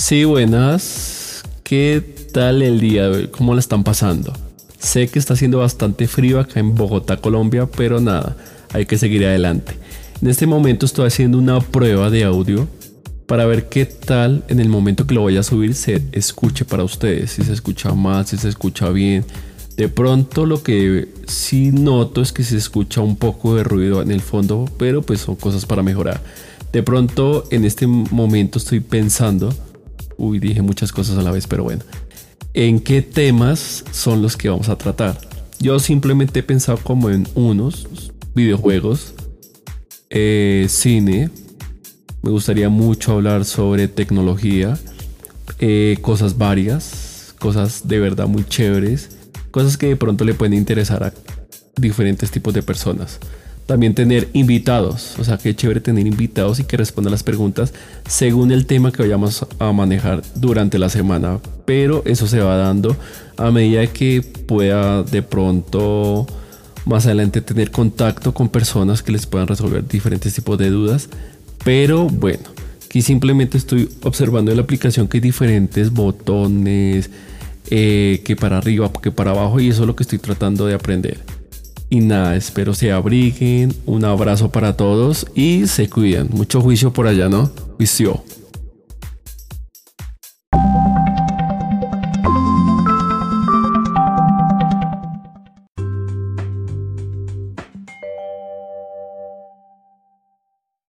Sí, buenas. ¿Qué tal el día? ¿Cómo la están pasando? Sé que está haciendo bastante frío acá en Bogotá, Colombia, pero nada, hay que seguir adelante. En este momento estoy haciendo una prueba de audio para ver qué tal en el momento que lo voy a subir se escuche para ustedes, si se escucha mal, si se escucha bien. De pronto lo que sí noto es que se escucha un poco de ruido en el fondo, pero pues son cosas para mejorar. De pronto en este momento estoy pensando, uy, dije muchas cosas a la vez, pero bueno, en qué temas son los que vamos a tratar. Yo simplemente he pensado como en unos videojuegos, eh, cine, me gustaría mucho hablar sobre tecnología, eh, cosas varias, cosas de verdad muy chéveres, cosas que de pronto le pueden interesar a diferentes tipos de personas. También tener invitados, o sea, qué chévere tener invitados y que respondan las preguntas según el tema que vayamos a manejar durante la semana. Pero eso se va dando a medida que pueda de pronto más adelante tener contacto con personas que les puedan resolver diferentes tipos de dudas pero bueno, aquí simplemente estoy observando en la aplicación que hay diferentes botones, eh, que para arriba, que para abajo, y eso es lo que estoy tratando de aprender. Y nada, espero se abriguen. Un abrazo para todos y se cuidan. Mucho juicio por allá, ¿no? Juicio.